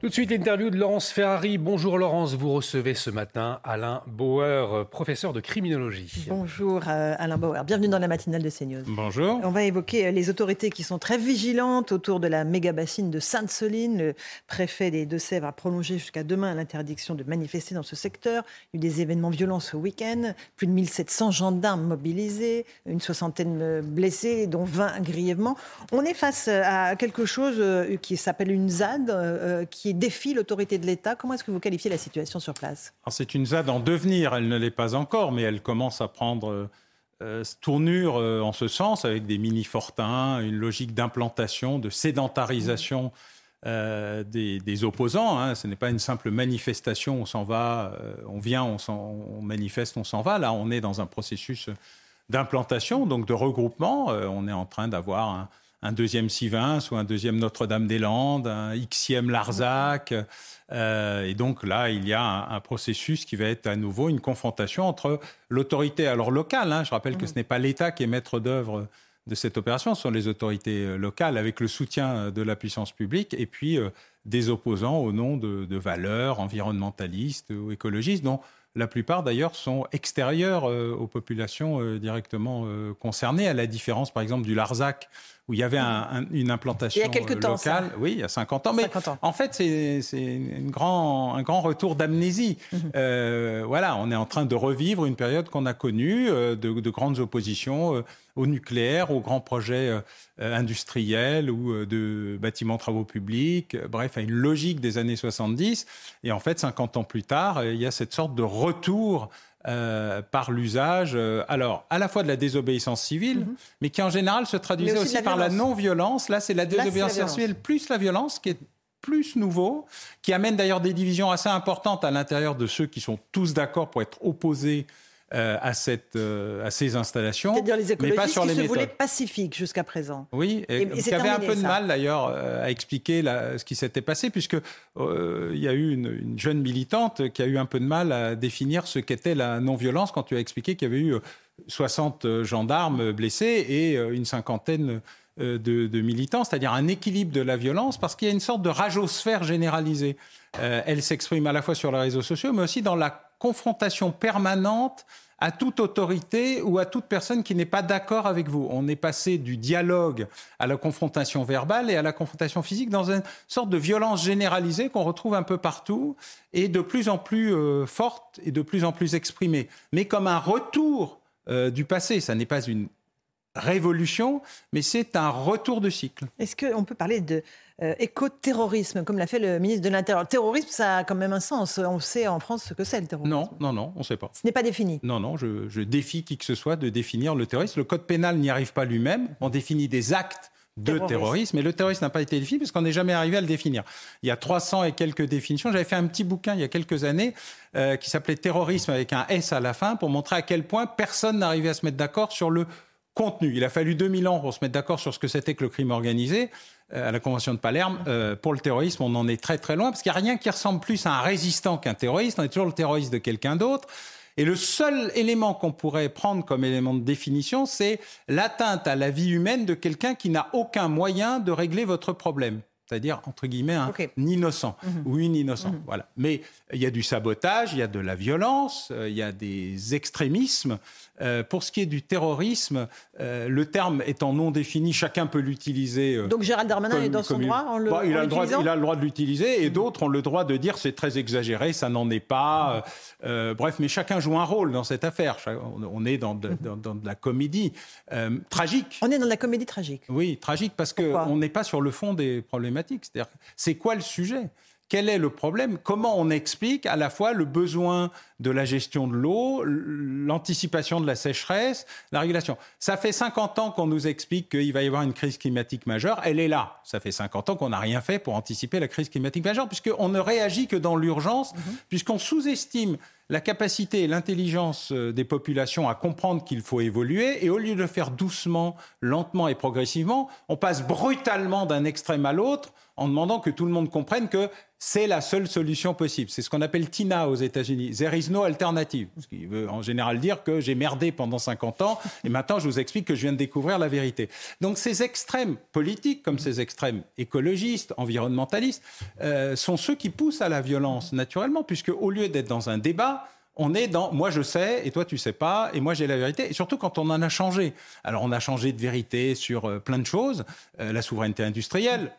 Tout de suite, l'interview de Laurence Ferrari. Bonjour Laurence, vous recevez ce matin Alain Bauer, euh, professeur de criminologie. Bonjour euh, Alain Bauer, bienvenue dans la matinale de CNews. Bonjour. On va évoquer euh, les autorités qui sont très vigilantes autour de la méga bassine de Sainte-Soline. Le préfet des Deux-Sèvres a prolongé jusqu'à demain l'interdiction de manifester dans ce secteur. Il y a eu des événements violents ce week-end, plus de 1700 gendarmes mobilisés, une soixantaine blessés, dont 20 grièvement. On est face à quelque chose qui s'appelle une ZAD, qui défie l'autorité de l'État. Comment est-ce que vous qualifiez la situation sur place? C'est une ZAD en devenir, elle ne l'est pas encore, mais elle commence à prendre euh, tournure euh, en ce sens, avec des mini-fortins, une logique d'implantation, de sédentarisation euh, des, opposants. Hein. Ce n'est pas une simple manifestation, on s'en va, euh, on vient, on, manifeste, on s'en va. Là, on est dans un processus d'implantation, donc de regroupement. Euh, on est en train d'avoir un un deuxième Sivins ou un deuxième Notre-Dame-des-Landes, un Xième Larzac. Euh, et donc là, il y a un, un, processus qui va être à nouveau une confrontation entre l'autorité alors locale. Hein, je rappelle que ce n'est pas l'État qui est maître d'œuvre de cette opération, ce sont les autorités euh, locales avec le soutien de la puissance publique et puis euh, des opposants au nom de, de, valeurs environnementalistes ou écologistes dont la plupart d'ailleurs sont extérieurs euh, aux populations euh, directement euh, concernées, à la différence par exemple du Larzac, où il y avait un, un, une implantation il y a quelques locale. Temps, ça. Oui, il y a 50 ans. Mais 50 ans. en fait, c'est grand, un grand retour d'amnésie. Mhm. euh, voilà, on est en train de revivre une période qu'on a connue, euh, de, de, grandes oppositions euh, au nucléaire, aux grands projets euh, industriels ou euh, de bâtiments travaux publics, bref, à une logique des années 70. Et en fait, 50 ans plus tard, il y a cette sorte de retour euh, par l'usage, euh, alors à la fois de la désobéissance civile, Mhm. mm -hmm. mais qui en général se traduisait aussi aussi, de la par la violence. non-violence. Là, c'est la désobéissance civile plus la violence qui est plus nouveau, qui amène d'ailleurs des divisions assez importantes à l'intérieur de ceux qui sont tous d'accord pour être opposés euh, à, cette, euh, à ces installations, C'est-à-dire les mais écologistes pas sur qui les se méthodes. voulaient pacifiques jusqu'à présent. Oui, et, Et- et qui avait un peu de ça. mal d'ailleurs euh, à expliquer la- ce qui s'était passé, puisque euh, il y a eu une, une jeune militante qui a eu un peu de mal à définir ce qu'était la non-violence quand tu as expliqué qu'il y avait eu euh, 60 gendarmes blessés et euh, une cinquantaine euh, de, de militants, c'est-à-dire un équilibre de la violence, parce qu'il y a une sorte de ragosphère généralisée. Euh, elle s'exprime à la fois sur les réseaux sociaux, mais aussi dans la confrontation permanente à toute autorité ou à toute personne qui n'est pas d'accord avec vous. On est passé du dialogue à la confrontation verbale et à la confrontation physique dans une sorte de violence généralisée qu'on retrouve un peu partout et de plus en plus euh, forte et de plus en plus exprimée. Mais comme un retour euh, du passé, ça n'est pas une révolution, mais c'est un retour de cycle. Est-ce qu'on peut parler de euh, éco-terrorisme, comme l'a fait le ministre de l'Intérieur? Le terrorisme, ça a quand même un sens. On sait en France ce que c'est le terrorisme. Non, non, non, on ne sait pas. Ce n'est pas défini. Non, non, je, je, défie qui que ce soit de définir le terrorisme. Le code pénal n'y arrive pas lui-même. On définit des actes de Terroriste. terrorisme, et le terrorisme n'a pas été défini parce qu'on n'est jamais arrivé à le définir. Il y a 300 et quelques définitions. J'avais fait un petit bouquin il y a quelques années euh, qui s'appelait Terrorisme avec un S à la fin pour montrer à quel point personne n'arrivait à se mettre d'accord sur le contenu. Il a fallu 2000 ans pour se mettre d'accord sur ce que c'était que le crime organisé euh, à la Convention de Palerme. Euh, pour le terrorisme, on en est très très loin parce qu'il n'y a rien qui ressemble plus à un résistant qu'un terroriste. On est toujours le terroriste de quelqu'un d'autre. Et le seul élément qu'on pourrait prendre comme élément de définition, c'est l'atteinte à la vie humaine de quelqu'un qui n'a aucun moyen de régler votre problème. C'est-à-dire, entre guillemets, un Ok. innocent Mhm. ou une innocente. Mhm. Voilà. Mais il y a du sabotage, il y a de la violence, euh, il y a des extrémismes. Euh, pour ce qui est du terrorisme, euh, le terme étant non défini, chacun peut l'utiliser. euh, Donc Gérald Darmanin comme- est dans son droit en le Bah, il, en a le droit, l'utilisant il a le droit de l'utiliser et d'autres ont le droit de dire c'est très exagéré, ça n'en est pas. Euh, bref, mais chacun joue un rôle dans cette affaire. On est dans de, dans- dans de la comédie euh, tragique. On est dans la comédie tragique. Oui, tragique parce qu'on n'est pas sur le fond des problématiques. C'est-à-dire, c'est quoi le sujet? Quel est le problème? Comment on explique à la fois le besoin de la gestion de l'eau, l'anticipation de la sécheresse, la régulation. Ça fait 50 ans qu'on nous explique qu'il va y avoir une crise climatique majeure. Elle est là. Ça fait 50 ans qu'on n'a rien fait pour anticiper la crise climatique majeure, puisqu'on ne réagit que dans l'urgence, mhm. puisqu'on sous-estime la capacité et l'intelligence euh, des populations à comprendre qu'il faut évoluer, et au lieu de le faire doucement, lentement et progressivement, on passe brutalement d'un extrême à l'autre en demandant que tout le monde comprenne que c'est la seule solution possible. C'est ce qu'on appelle TINA aux États-Unis. There is no alternative. Ce qui veut en général dire que j'ai merdé pendant 50 ans et maintenant je vous explique que je viens de découvrir la vérité. Donc ces extrêmes politiques, comme ces extrêmes écologistes, environnementalistes, euh, sont ceux qui poussent à la violence naturellement, puisque au lieu d'être dans un débat, on est dans moi je sais et toi tu sais pas et moi j'ai la vérité et surtout quand on en a changé. Alors on a changé de vérité sur euh, plein de choses, euh, la souveraineté industrielle,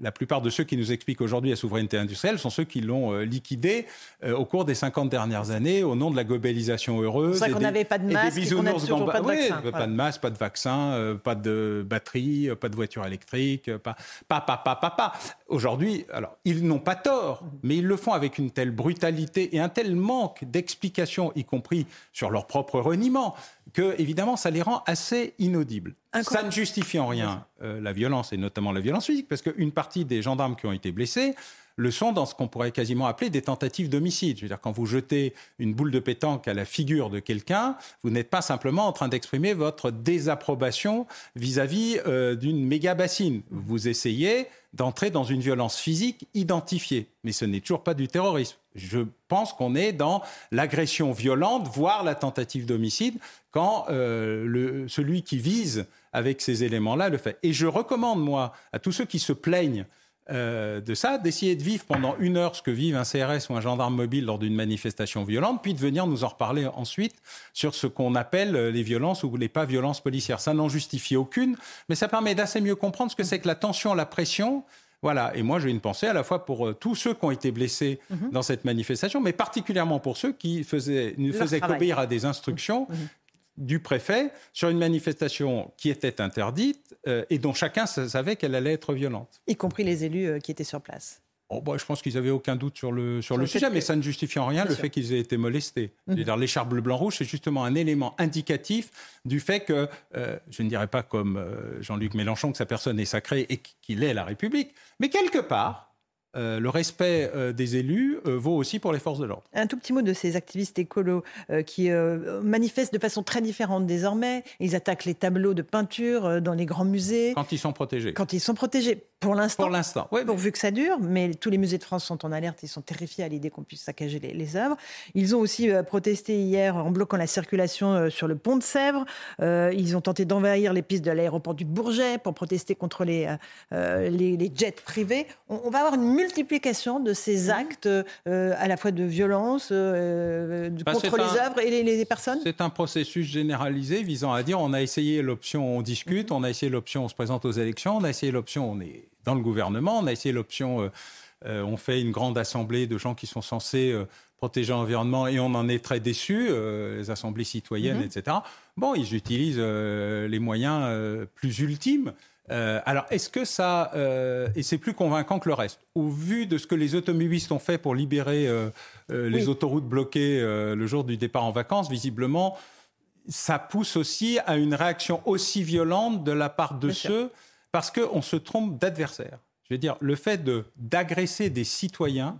la plupart de ceux qui nous expliquent aujourd'hui la souveraineté industrielle sont ceux qui l'ont euh, liquidée euh, au cours des 50 dernières années au nom de la globalisation heureuse. C'est ça qu'on n'avait pas de masque et, qu'on toujours pas de vaccin. Pas de masque, pas de vaccin, euh, pas de batterie, pas de voiture électrique, pas, pas, pas, pas, pas. pas. Aujourd'hui, alors, ils n'ont pas tort, mais ils le font avec une telle brutalité et un tel manque d'explications, y compris sur leur propre reniement, que, évidemment, ça les rend assez inaudibles. Ça ne justifie en rien euh, la violence, et notamment la violence physique, parce qu'une partie des gendarmes qui ont été blessés le sont dans ce qu'on pourrait quasiment appeler des tentatives d'homicide. Je veux dire, quand vous jetez une boule de pétanque à la figure de quelqu'un, vous n'êtes pas simplement en train d'exprimer votre désapprobation vis-à-vis euh, d'une méga bassine. Vous essayez d'entrer dans une violence physique identifiée. Mais ce n'est toujours pas du terrorisme. Je pense qu'on est dans l'agression violente, voire la tentative d'homicide, quand euh, celui qui vise avec ces éléments-là le fait. Et je recommande, moi, à tous ceux qui se plaignent euh, de ça, d'essayer de vivre pendant une heure ce que vive un CRS ou un gendarme mobile lors d'une manifestation violente, puis de venir nous en reparler ensuite sur ce qu'on appelle les violences ou les pas violences policières. Ça n'en justifie aucune, mais ça permet d'assez mieux comprendre ce que c'est que la tension, la pression. Voilà, et moi j'ai une pensée à la fois pour euh, tous ceux qui ont été blessés mhm. dans cette manifestation, mais particulièrement pour ceux qui faisaient, ne faisaient qu'obéir à des instructions mhm du préfet sur une manifestation qui était interdite euh, et dont chacun savait qu'elle allait être violente. Y compris les élus euh, qui étaient sur place. Oh, bah, je pense qu'ils n'avaient aucun doute sur le, sur, le sujet, mais ça ne justifie en rien le fait qu'ils aient été molestés. Mhm. L'écharpe bleu-blanc-rouge, c'est justement un élément indicatif du fait que, euh, je ne dirais pas comme Jean-Luc Mélenchon que sa personne est sacrée et qu'il est la République, mais quelque part, euh, le respect euh, des élus euh, vaut aussi pour les forces de l'ordre. Un tout petit mot de ces activistes écolos qui manifestent de façon très différente désormais. Ils attaquent les tableaux de peinture dans les grands musées. Quand ils sont protégés. Quand ils sont protégés. Pour l'instant. Pour l'instant, oui. Pourvu que ça dure, mais tous les musées de France sont en alerte, ils sont terrifiés à l'idée qu'on puisse saccager les, œuvres. Ils ont aussi protesté hier en bloquant la circulation sur le pont de Sèvres. ils ont tenté d'envahir les pistes de l'aéroport du Bourget pour protester contre les, les, jets privés. On, on va avoir une multiplication de ces mhm. actes euh, à la fois de violence euh, bah, contre les œuvres et les, personnes? C'est un processus généralisé visant à dire on a essayé l'option on discute, mhm. on a essayé l'option on se présente aux élections, on a essayé l'option on est dans le gouvernement, on a essayé l'option euh, on fait une grande assemblée de gens qui sont censés protéger l'environnement et on en est très déçus, les assemblées citoyennes, mhm. etc. Bon, ils utilisent les moyens plus ultimes. Euh, alors, est-ce que ça, euh, et c'est plus convaincant que le reste, au vu de ce que les automobilistes ont fait pour libérer euh, les autoroutes bloquées le jour du départ en vacances, visiblement, ça pousse aussi à une réaction aussi violente de la part de ceux, parce qu'on se trompe d'adversaire. Je veux dire, le fait de d'agresser des citoyens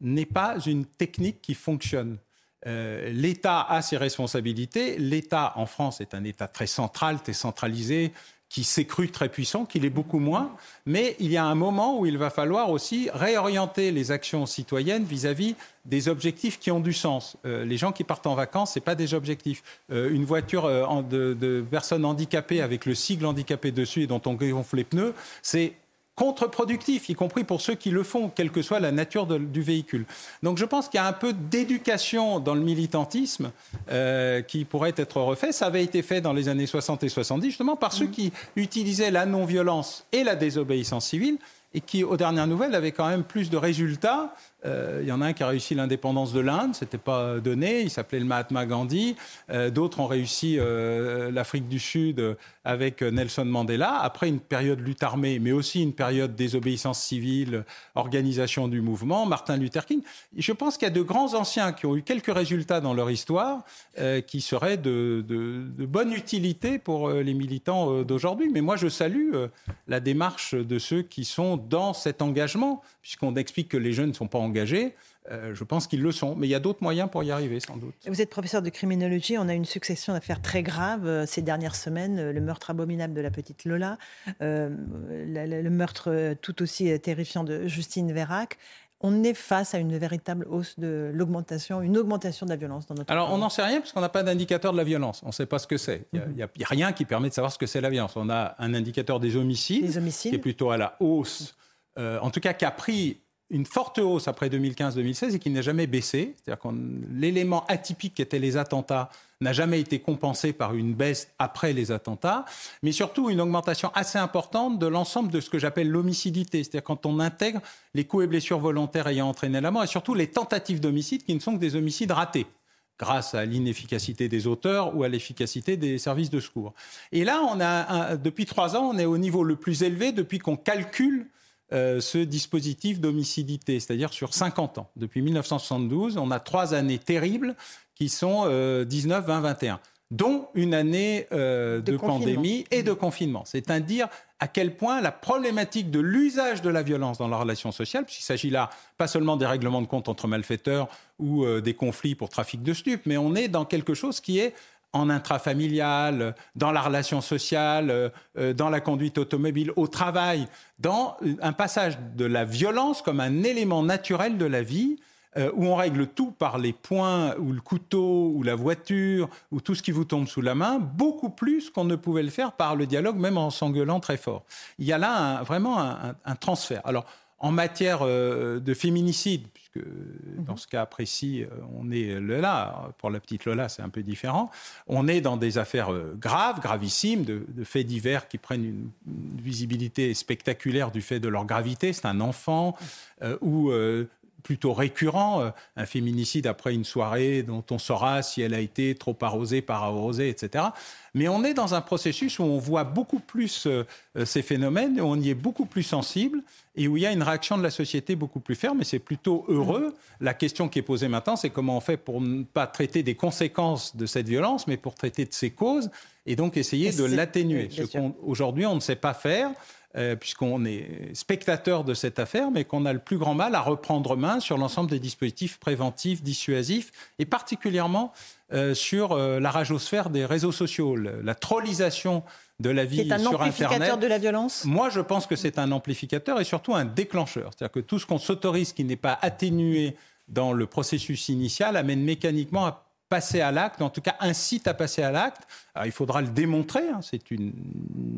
n'est pas une technique qui fonctionne. L'État a ses responsabilités. L'État en France est un État très central, très centralisé qui s'est cru très puissant, qu'il est beaucoup moins, mais il y a un moment où il va falloir aussi réorienter les actions citoyennes vis-à-vis des objectifs qui ont du sens. Euh, les gens qui partent en vacances, ce n'est pas des objectifs. Euh, une voiture euh, de, de, personnes handicapées avec le sigle handicapé dessus et dont on gonfle les pneus, c'est contre-productif, y compris pour ceux qui le font, quelle que soit la nature du véhicule. Donc je pense qu'il y a un peu d'éducation dans le militantisme euh, qui pourrait être refait. Ça avait été fait dans les années 60 et 70, justement, par ceux mmh. qui utilisaient la non-violence et la désobéissance civile et qui, aux dernières nouvelles, avait quand même plus de résultats euh, il y en a un qui a réussi l'indépendance de l'Inde, c'était pas donné, il s'appelait le Mahatma Gandhi. Euh, d'autres ont réussi euh, l'Afrique du Sud avec Nelson Mandela, après une période lutte armée, mais aussi une période désobéissance civile, organisation du mouvement, Martin Luther King. Je pense qu'il y a de grands anciens qui ont eu quelques résultats dans leur histoire qui seraient de, de, bonne utilité pour les militants d'aujourd'hui. Mais moi, je salue la démarche de ceux qui sont dans cet engagement, puisqu'on explique que les jeunes ne sont pas engagés. Euh, je pense qu'ils le sont, mais il y a d'autres moyens pour y arriver, sans doute. Vous êtes professeur de criminologie. On a une succession d'affaires très graves euh, ces dernières semaines. Euh, le meurtre abominable de la petite Lola, le meurtre tout aussi terrifiant de Justine Vérac on est face à une véritable hausse de l'augmentation, une augmentation de la violence dans notre Alors, on n'en sait rien parce qu'on n'a pas d'indicateur de la violence. On ne sait pas ce que c'est. Il n'y a, rien qui permet de savoir ce que c'est la violence. On a un indicateur des homicides, qui est plutôt à la hausse, en tout cas qui a pris une forte hausse après 2015-2016 et qui n'a jamais baissé. C'est-à-dire que l'élément atypique qui était les attentats n'a jamais été compensé par une baisse après les attentats, mais surtout une augmentation assez importante de l'ensemble de ce que j'appelle l'homicidité, c'est-à-dire quand on intègre les coups et blessures volontaires ayant entraîné la mort et surtout les tentatives d'homicide qui ne sont que des homicides ratés grâce à l'inefficacité des auteurs ou à l'efficacité des services de secours. Et là, on a, depuis trois ans, on est au niveau le plus élevé depuis qu'on calcule euh, ce dispositif d'homicidité, c'est-à-dire sur 50 ans. Depuis 1972, on a trois années terribles qui sont 19, 20, 21 dont une année euh, de, pandémie et de confinement. C'est à dire à quel point la problématique de l'usage de la violence dans la relation sociale, puisqu'il s'agit là pas seulement des règlements de compte entre malfaiteurs ou euh, des conflits pour trafic de stupes, mais on est dans quelque chose qui est en intrafamilial, dans la relation sociale, euh, euh, dans la conduite automobile, au travail, dans un passage de la violence comme un élément naturel de la vie, euh, où on règle tout par les poings, ou le couteau, ou la voiture, ou tout ce qui vous tombe sous la main, beaucoup plus qu'on ne pouvait le faire par le dialogue, même en s'engueulant très fort. Il y a là vraiment un, un transfert. Alors, en matière de féminicide, puisque mhm. dans ce cas précis, euh, on est là. Pour la petite Lola, c'est un peu différent. On est dans des affaires euh, graves, gravissimes, de, faits divers qui prennent une, visibilité spectaculaire du fait de leur gravité. C'est un enfant euh, ou plutôt récurrent, un féminicide après une soirée dont on saura si elle a été trop arrosée, par arrosée, etc. Mais on est dans un processus où on voit beaucoup plus ces phénomènes, on y est beaucoup plus sensible et où il y a une réaction de la société beaucoup plus ferme, et c'est plutôt heureux. Mm. La question qui est posée maintenant, c'est comment on fait pour ne pas traiter des conséquences de cette violence, mais pour traiter de ses causes, et donc essayer de l'atténuer. Ce qu'aujourd'hui, on ne sait pas faire. Euh, puisqu'on est spectateur de cette affaire, mais qu'on a le plus grand mal à reprendre main sur l'ensemble des dispositifs préventifs, dissuasifs, et particulièrement euh, sur euh, la radiosphère des réseaux sociaux, la trollisation de la vie sur Internet. C'est un amplificateur de la violence Moi, je pense que c'est un amplificateur et surtout un déclencheur. C'est-à-dire que tout ce qu'on s'autorise qui n'est pas atténué dans le processus initial amène mécaniquement à passer à l'acte, en tout cas incite à passer à l'acte. Alors, il faudra le démontrer, hein, c'est une,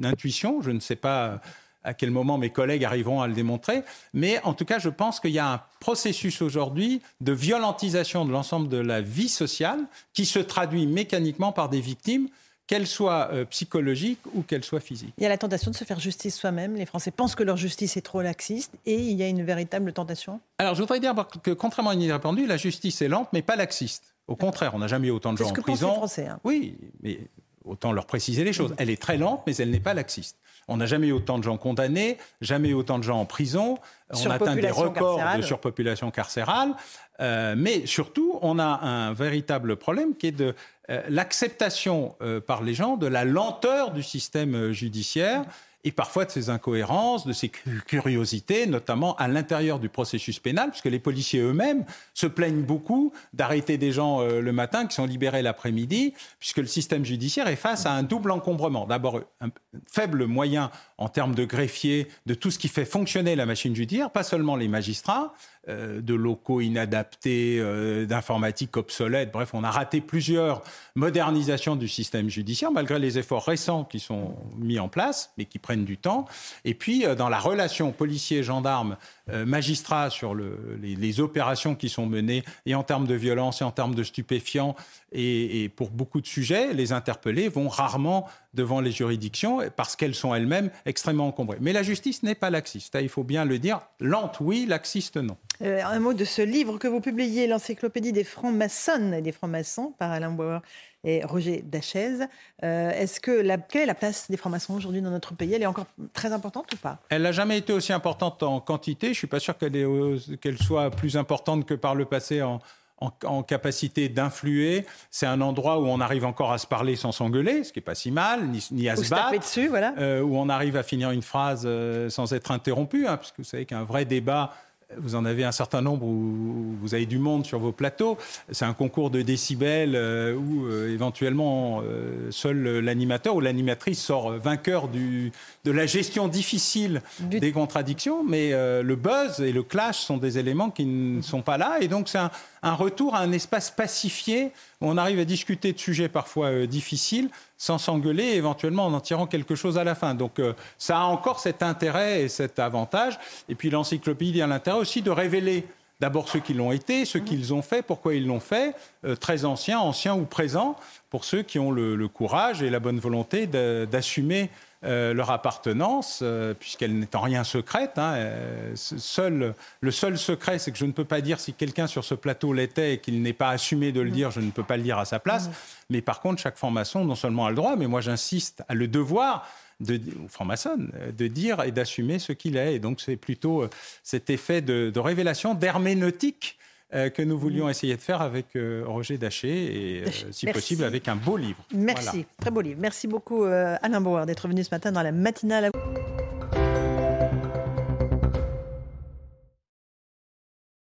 intuition, je ne sais pas à quel moment mes collègues arriveront à le démontrer, mais en tout cas, je pense qu'il y a un processus aujourd'hui de violentisation de l'ensemble de la vie sociale qui se traduit mécaniquement par des victimes qu'elle soit euh, psychologique ou qu'elle soit physique. Il y a la tentation de se faire justice soi-même. Les Français pensent que leur justice est trop laxiste et il y a une véritable tentation. Alors je voudrais dire que contrairement à une idée répandue, la justice est lente mais pas laxiste. Au contraire, on n'a jamais eu autant de gens en prison. Les Français, hein. Oui, mais autant leur préciser les choses. Elle est très lente mais elle n'est pas laxiste. On n'a jamais eu autant de gens condamnés, jamais eu autant de gens en prison. On atteint des records de surpopulation carcérale. Euh, mais surtout, on a un véritable problème qui est de euh, l'acceptation euh, par les gens de la lenteur du système judiciaire et parfois de ces incohérences, de ces curiosités, notamment à l'intérieur du processus pénal, puisque les policiers eux-mêmes se plaignent beaucoup d'arrêter des gens euh, le matin qui sont libérés l'après-midi, puisque le système judiciaire est face à un double encombrement. D'abord, un faible moyen en termes de greffiers, de tout ce qui fait fonctionner la machine judiciaire, pas seulement les magistrats, euh, de locaux inadaptés, euh, d'informatique obsolète. Bref, on a raté plusieurs modernisations du système judiciaire, malgré les efforts récents qui sont mis en place, mais qui prennent du temps. Et puis, euh, dans la relation policier-gendarme, magistrat sur les, opérations qui sont menées, et en termes de violence, et en termes de stupéfiants, et, et pour beaucoup de sujets, les interpellés vont rarement devant les juridictions parce qu'elles sont elles-mêmes extrêmement encombrées. Mais la justice n'est pas laxiste, hein, il faut bien le dire. Lente, oui, laxiste, non. Euh, un mot de ce livre que vous publiez, l'encyclopédie des francs-maçons et des francs-maçons par Alain Bauer et Roger Dachaise. Euh, est-ce que la, quelle est la place des francs-maçons aujourd'hui dans notre pays? Elle est encore très importante ou pas? Elle n'a jamais été aussi importante en quantité. Je ne suis pas sûr qu'elle soit plus importante que par le passé en, en, capacité d'influer. C'est un endroit où on arrive encore à se parler sans s'engueuler, ce qui n'est pas si mal, ni, à se battre. dessus, voilà. Euh, où on arrive à finir une phrase euh, sans être interrompu, hein, parce que vous savez qu'un vrai débat vous en avez un certain nombre où vous avez du monde sur vos plateaux. C'est un concours de décibels euh, où euh, éventuellement euh, seul l'animateur ou l'animatrice sort vainqueur du, de la gestion difficile des contradictions. Mais le buzz et le clash sont des éléments qui ne sont pas là. Et donc c'est un, un, retour à un espace pacifié où on arrive à discuter de sujets parfois difficiles sans s'engueuler, éventuellement en en tirant quelque chose à la fin. Donc euh, ça a encore cet intérêt et cet avantage. Et puis l'encyclopédie a l'intérêt aussi de révéler d'abord ceux qui l'ont été, ceux qu'ils ont fait, pourquoi ils l'ont fait, euh, très anciens, anciens ou présents, pour ceux qui ont le courage et la bonne volonté d'assumer euh, leur appartenance, euh, puisqu'elle n'est en rien secrète. Hein, euh, seul, le seul secret, c'est que je ne peux pas dire si quelqu'un sur ce plateau l'était et qu'il n'est pas assumé de le dire, je ne peux pas le dire à sa place. Mais par contre, chaque franc-maçon, non seulement a le droit, mais moi j'insiste, à le devoir de, franc-maçon, de dire et d'assumer ce qu'il est. Et donc c'est plutôt cet effet de, de révélation, d'herméneutique euh, que nous voulions essayer de faire avec euh, Roger Daché et, euh, si possible, avec un beau livre. Merci, très beau livre. Merci beaucoup, Alain Bauer, d'être venu ce matin dans la matinale.